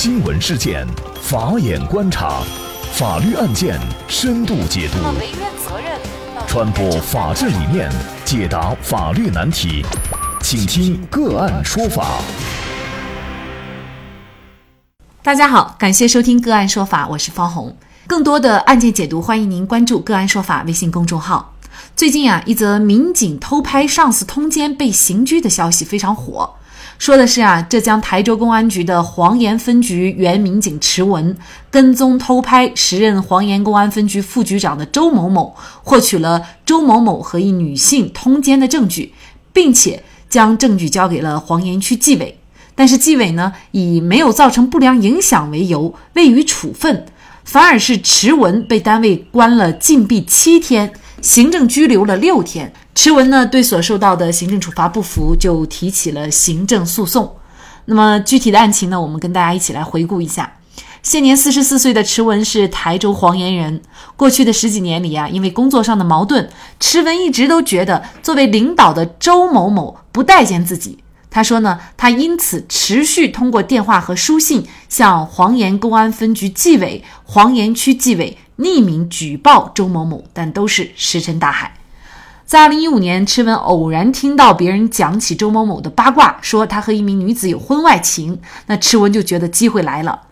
新闻事件，法眼观察，法律案件深度解读，传播法治理念，解答法律难题，请听个案说法。大家好，感谢收听个案说法，我是方红。更多的案件解读，欢迎您关注个案说法微信公众号。最近啊，一则民警偷拍上司通奸被刑拘的消息非常火。说的是啊，浙江台州公安局的黄岩分局原民警池文跟踪偷拍时任黄岩公安分局副局长的周某某，获取了周某某和一女性通奸的证据，并且将证据交给了黄岩区纪委。但是纪委呢，以没有造成不良影响为由未予处分，反而是迟文被单位关了禁闭七天，行政拘留了六天。池文呢对所受到的行政处罚不服，就提起了行政诉讼。那么具体的案情呢，我们跟大家一起来回顾一下。现年四十四岁的池文是台州黄岩人。过去的十几年里啊，因为工作上的矛盾，池文一直都觉得作为领导的周某某不待见自己。他说呢，他因此持续通过电话和书信向黄岩公安分局纪委、黄岩区纪委匿名举报周某某，但都是石沉大海。在二零一五年，池文偶然听到别人讲起周某某的八卦，说他和一名女子有婚外情，那池文就觉得机会来了。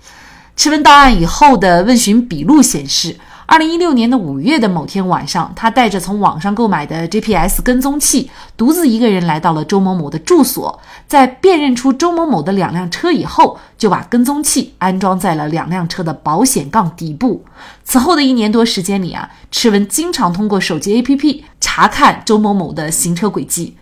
池文到案以后的问询笔录显示。二零一六年的五月的某天晚上，他带着从网上购买的 GPS 跟踪器，独自一个人来到了周某某的住所。在辨认出周某某的两辆车以后，就把跟踪器安装在了两辆车的保险杠底部。此后的一年多时间里啊，迟文经常通过手机 APP 查看周某某的行车轨迹。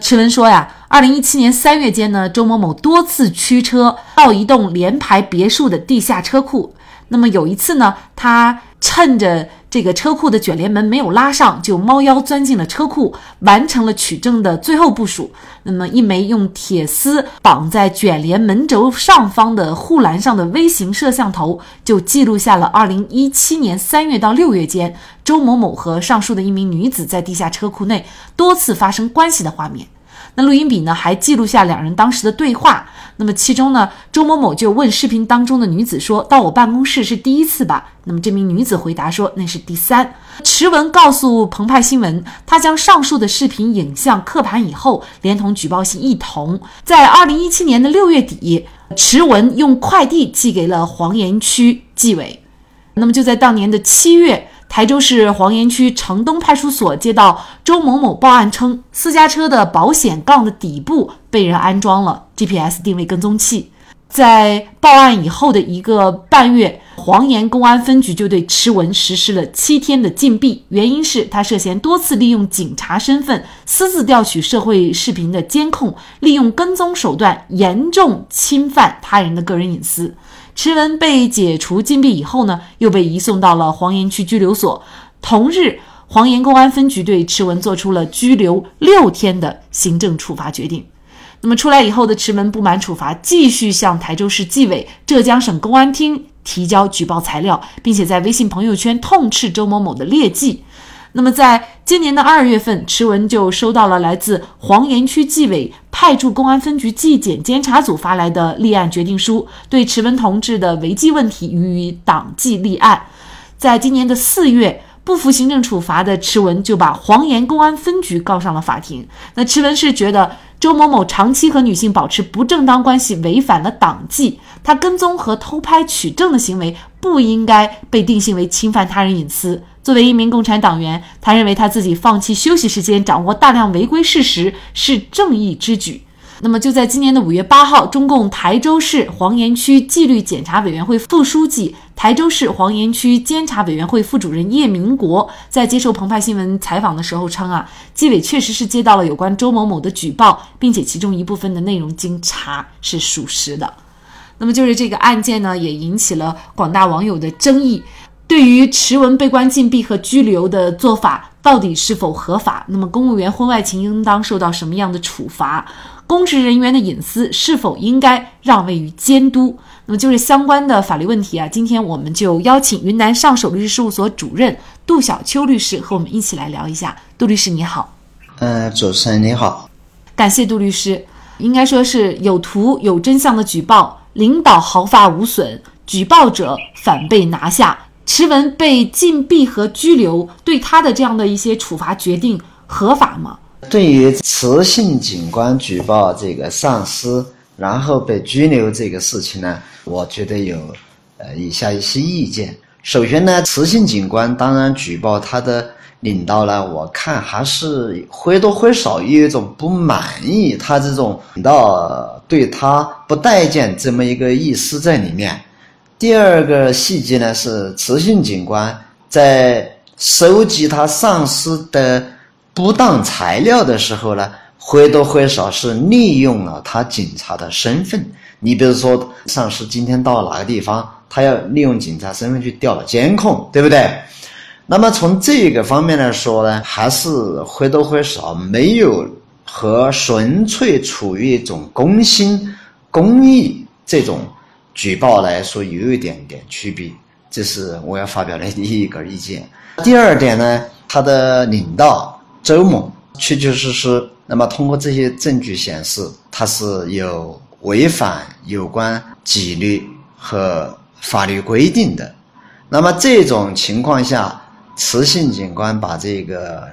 迟文说呀，二零一七年三月间呢，周某某多次驱车到一栋联排别墅的地下车库。那么有一次呢，他。趁着这个车库的卷帘门没有拉上，就猫腰钻进了车库，完成了取证的最后部署。那么，一枚用铁丝绑在卷帘门轴上方的护栏上的微型摄像头，就记录下了2017年3月到6月间，周某某和上述的一名女子在地下车库内多次发生关系的画面。那录音笔呢，还记录下两人当时的对话。那么其中呢，周某某就问视频当中的女子说：“到我办公室是第一次吧？”那么这名女子回答说：“那是第三。”池文告诉澎湃新闻，他将上述的视频影像刻盘以后，连同举报信一同，在二零一七年的六月底，池文用快递寄给了黄岩区纪委。那么就在当年的七月。台州市黄岩区城东派出所接到周某某报案称，私家车的保险杠的底部被人安装了 GPS 定位跟踪器。在报案以后的一个半月，黄岩公安分局就对池文实施了七天的禁闭，原因是他涉嫌多次利用警察身份私自调取社会视频的监控，利用跟踪手段严重侵犯他人的个人隐私。迟文被解除禁闭以后呢，又被移送到了黄岩区拘留所。同日，黄岩公安分局对迟文做出了拘留六天的行政处罚决定。那么出来以后的迟文不满处罚，继续向台州市纪委、浙江省公安厅提交举报材料，并且在微信朋友圈痛斥周某某的劣迹。那么，在今年的二月份，池文就收到了来自黄岩区纪委派驻公安分局纪检监察组发来的立案决定书，对池文同志的违纪问题予以党纪立案。在今年的四月，不服行政处罚的池文就把黄岩公安分局告上了法庭。那池文是觉得周某某长期和女性保持不正当关系，违反了党纪，他跟踪和偷拍取证的行为不应该被定性为侵犯他人隐私。作为一名共产党员，他认为他自己放弃休息时间，掌握大量违规事实是正义之举。那么就在今年的五月八号，中共台州市黄岩区纪律检查委员会副书记、台州市黄岩区监察委员会副主任叶明国在接受澎湃新闻采访的时候称啊，纪委确实是接到了有关周某某的举报，并且其中一部分的内容经查是属实的。那么就是这个案件呢，也引起了广大网友的争议。对于持文被关禁闭和拘留的做法到底是否合法？那么公务员婚外情应当受到什么样的处罚？公职人员的隐私是否应该让位于监督？那么就是相关的法律问题啊。今天我们就邀请云南上首律师事务所主任杜小秋律师和我们一起来聊一下。杜律师你好，呃，主持人你好，感谢杜律师。应该说是有图有真相的举报，领导毫发无损，举报者反被拿下，持文被禁闭和拘留，对他的这样的一些处罚决定合法吗？对于雌性警官举报这个上司，然后被拘留这个事情呢，我觉得有呃以下一些意见。首先呢，雌性警官当然举报他的领导呢，我看还是或多或少有一种不满意，他这种领导对他不待见这么一个意思在里面。第二个细节呢，是雌性警官在收集他上司的。不当材料的时候呢，或多或少是利用了他警察的身份。你比如说，上司今天到哪个地方，他要利用警察身份去调监控，对不对？那么从这个方面来说呢，还是或多或少没有和纯粹处于一种公心公益这种举报来说有一点点区别。这是我要发表的第一个意见。第二点呢，他的领导。周某确确实实，那么通过这些证据显示，他是有违反有关纪律和法律规定的。那么这种情况下，雌性警官把这个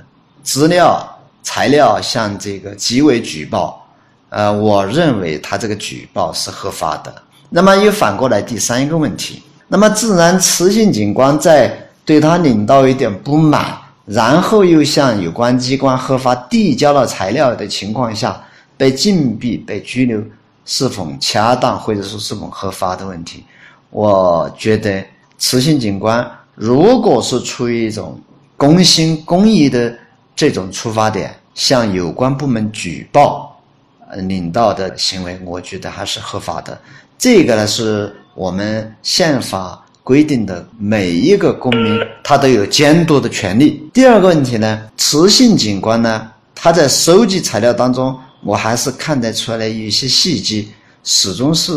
资料材料向这个纪委举报，呃，我认为他这个举报是合法的。那么又反过来第三个问题，那么自然雌性警官在对他领导有点不满。然后又向有关机关合法递交了材料的情况下，被禁闭、被拘留，是否恰当或者说是否合法的问题？我觉得，雌性警官如果是出于一种公心公益的这种出发点，向有关部门举报，呃，领导的行为，我觉得还是合法的。这个呢，是我们宪法。规定的每一个公民，他都有监督的权利。第二个问题呢，雌性警官呢，他在收集材料当中，我还是看得出来有一些细节，始终是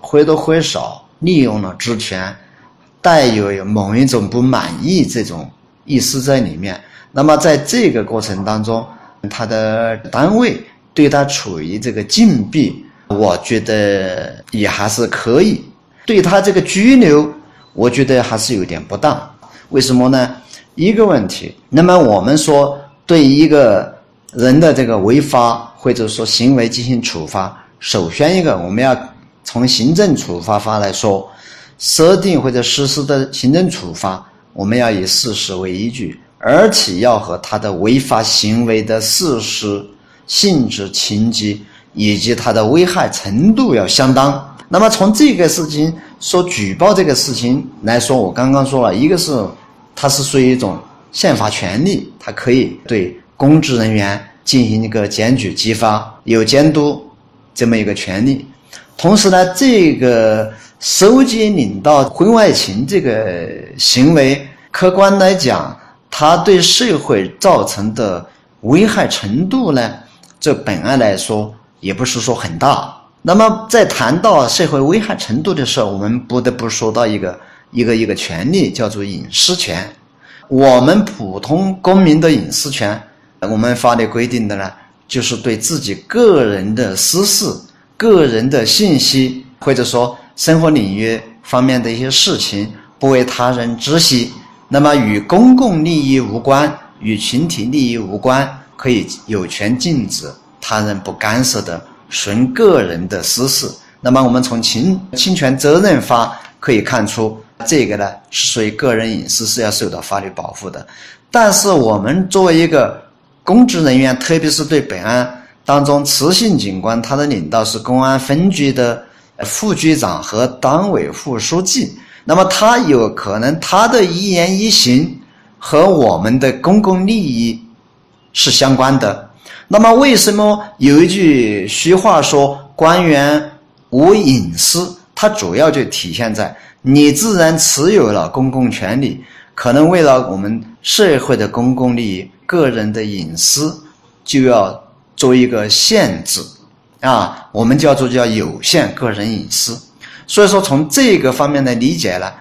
或多或少利用了职权，带有某一种不满意这种意思在里面。那么在这个过程当中，他的单位对他处于这个禁闭，我觉得也还是可以。对他这个拘留。我觉得还是有点不当，为什么呢？一个问题，那么我们说对一个人的这个违法或者说行为进行处罚，首先一个我们要从行政处罚法来说，设定或者实施的行政处罚，我们要以事实为依据，而且要和他的违法行为的事实、性质、情节以及它的危害程度要相当。那么从这个事情说举报这个事情来说，我刚刚说了一个是，它是属于一种宪法权利，它可以对公职人员进行一个检举激发，有监督这么一个权利。同时呢，这个收集领导婚外情这个行为，客观来讲，它对社会造成的危害程度呢，这本案来说也不是说很大。那么，在谈到社会危害程度的时候，我们不得不说到一个一个一个权利，叫做隐私权。我们普通公民的隐私权，我们法律规定的呢，就是对自己个人的私事、个人的信息，或者说生活领域方面的一些事情，不为他人知悉。那么，与公共利益无关，与群体利益无关，可以有权禁止他人不干涉的。纯个人的私事，那么我们从侵侵权责任法可以看出，这个呢是属于个人隐私，是要受到法律保护的。但是我们作为一个公职人员，特别是对本案当中雌性警官，他的领导是公安分局的副局长和党委副书记，那么他有可能他的一言一行和我们的公共利益是相关的。那么，为什么有一句虚话说“官员无隐私”？它主要就体现在你自然持有了公共权利，可能为了我们社会的公共利益，个人的隐私就要做一个限制啊，我们叫做叫有限个人隐私。所以说，从这个方面来理解呢，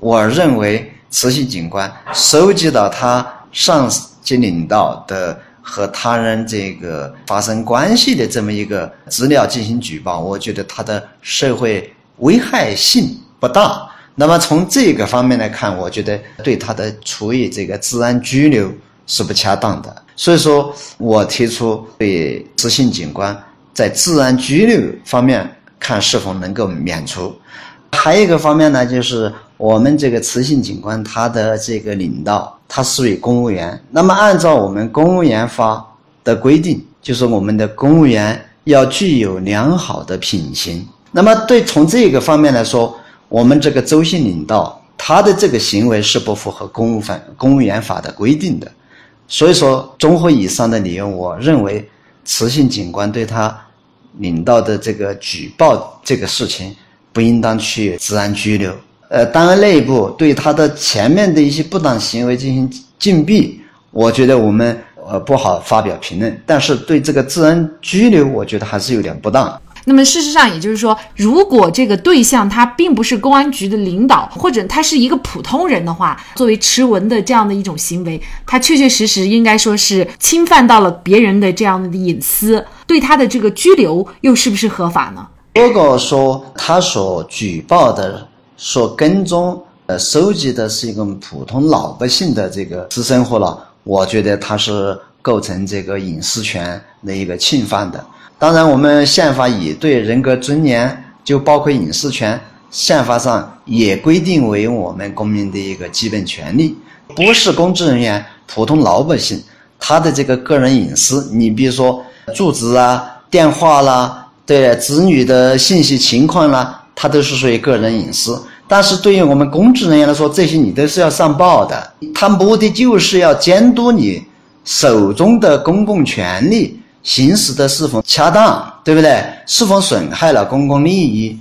我认为慈禧警官收集到他上级领导的。和他人这个发生关系的这么一个资料进行举报，我觉得它的社会危害性不大。那么从这个方面来看，我觉得对他的处以这个治安拘留是不恰当的。所以说我提出对执行警官在治安拘留方面看是否能够免除。还有一个方面呢，就是我们这个雌性警官他的这个领导，他属于公务员。那么按照我们公务员法的规定，就是我们的公务员要具有良好的品行。那么对从这个方面来说。我们这个州姓领导，他的这个行为是不符合公务法、公务员法的规定的，所以说，综合以上的理由，我认为，雌性警官对他领导的这个举报这个事情，不应当去治安拘留。呃，单位，内部对他的前面的一些不当行为进行禁闭，我觉得我们呃不好发表评论。但是对这个治安拘留，我觉得还是有点不当。那么事实上，也就是说，如果这个对象他并不是公安局的领导，或者他是一个普通人的话，作为持文的这样的一种行为，他确确实实应该说是侵犯到了别人的这样的隐私，对他的这个拘留又是不是合法呢？如果说他所举报的、所跟踪、呃收集的是一个普通老百姓的这个私生活了，我觉得他是构成这个隐私权的一个侵犯的。当然，我们宪法也对人格尊严，就包括隐私权，宪法上也规定为我们公民的一个基本权利。不是公职人员，普通老百姓，他的这个个人隐私，你比如说住址啊、电话啦，对子女的信息情况啦，它都是属于个人隐私。但是对于我们公职人员来说，这些你都是要上报的。他目的就是要监督你手中的公共权利。行使的是否恰当，对不对？是否损害了公共利益？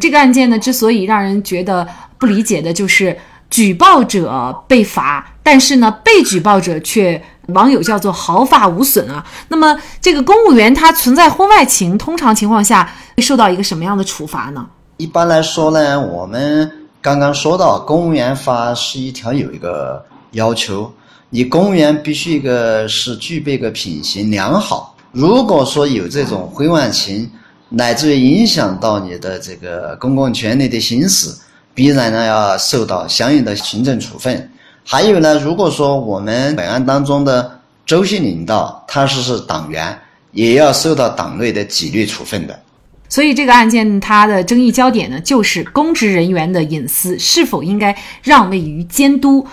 这个案件呢，之所以让人觉得不理解的，就是举报者被罚，但是呢，被举报者却网友叫做毫发无损啊。那么，这个公务员他存在婚外情，通常情况下会受到一个什么样的处罚呢？一般来说呢，我们刚刚说到，公务员法十一条有一个要求。你公务员必须一个是具备个品行良好。如果说有这种婚外情，乃至于影响到你的这个公共权利的行使，必然呢要受到相应的行政处分。还有呢，如果说我们本案当中的州信领导他是是党员，也要受到党内的纪律处分的。所以这个案件它的争议焦点呢，就是公职人员的隐私是否应该让位于监督。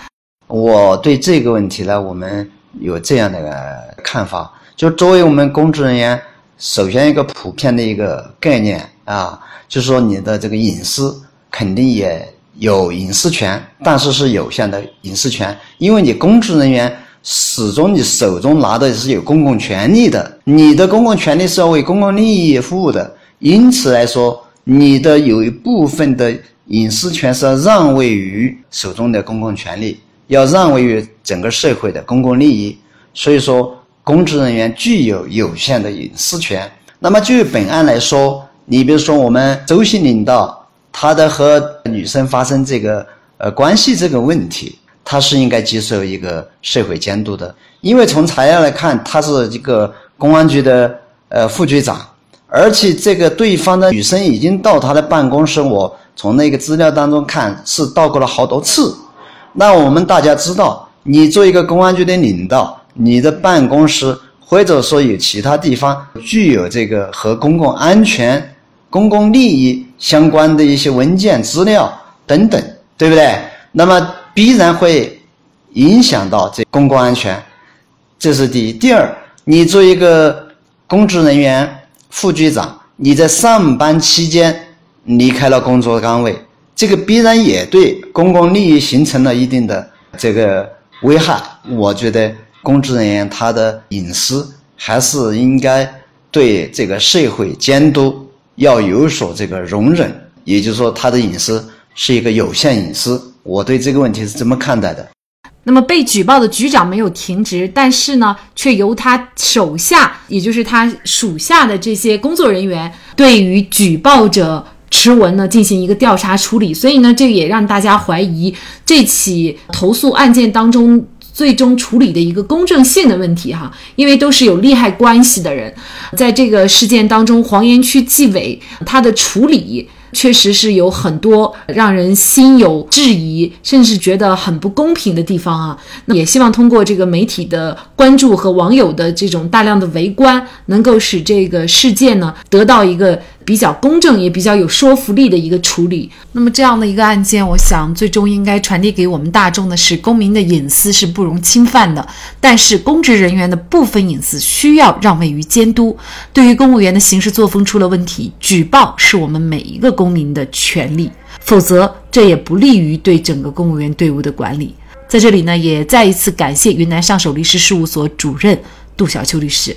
我对这个问题呢，我们有这样的个看法，就作为我们公职人员，首先一个普遍的一个概念啊，就是说你的这个隐私肯定也有隐私权，但是是有限的隐私权，因为你公职人员始终你手中拿的是有公共权利的，你的公共权利是要为公共利益服务的，因此来说，你的有一部分的隐私权是要让位于手中的公共权利。要让位于整个社会的公共利益，所以说公职人员具有有限的隐私权。那么就本案来说，你比如说我们周姓领导，他的和女生发生这个呃关系这个问题，他是应该接受一个社会监督的。因为从材料来看，他是一个公安局的呃副局长，而且这个对方的女生已经到他的办公室，我从那个资料当中看是到过了好多次。那我们大家知道，你做一个公安局的领导，你的办公室或者说有其他地方具有这个和公共安全、公共利益相关的一些文件资料等等，对不对？那么必然会影响到这公共安全，这是第一。第二，你做一个公职人员、副局长，你在上班期间离开了工作岗位。这个必然也对公共利益形成了一定的这个危害。我觉得公职人员他的隐私还是应该对这个社会监督要有所这个容忍，也就是说他的隐私是一个有限隐私。我对这个问题是这么看待的。那么被举报的局长没有停职，但是呢，却由他手下，也就是他属下的这些工作人员对于举报者。持文呢进行一个调查处理，所以呢，这也让大家怀疑这起投诉案件当中最终处理的一个公正性的问题哈，因为都是有利害关系的人，在这个事件当中，黄岩区纪委他的处理。确实是有很多让人心有质疑，甚至觉得很不公平的地方啊。那也希望通过这个媒体的关注和网友的这种大量的围观，能够使这个事件呢得到一个。比较公正也比较有说服力的一个处理。那么这样的一个案件，我想最终应该传递给我们大众的是：公民的隐私是不容侵犯的，但是公职人员的部分隐私需要让位于监督。对于公务员的行事作风出了问题，举报是我们每一个公民的权利，否则这也不利于对整个公务员队伍的管理。在这里呢，也再一次感谢云南上首律师事务所主任杜小秋律师。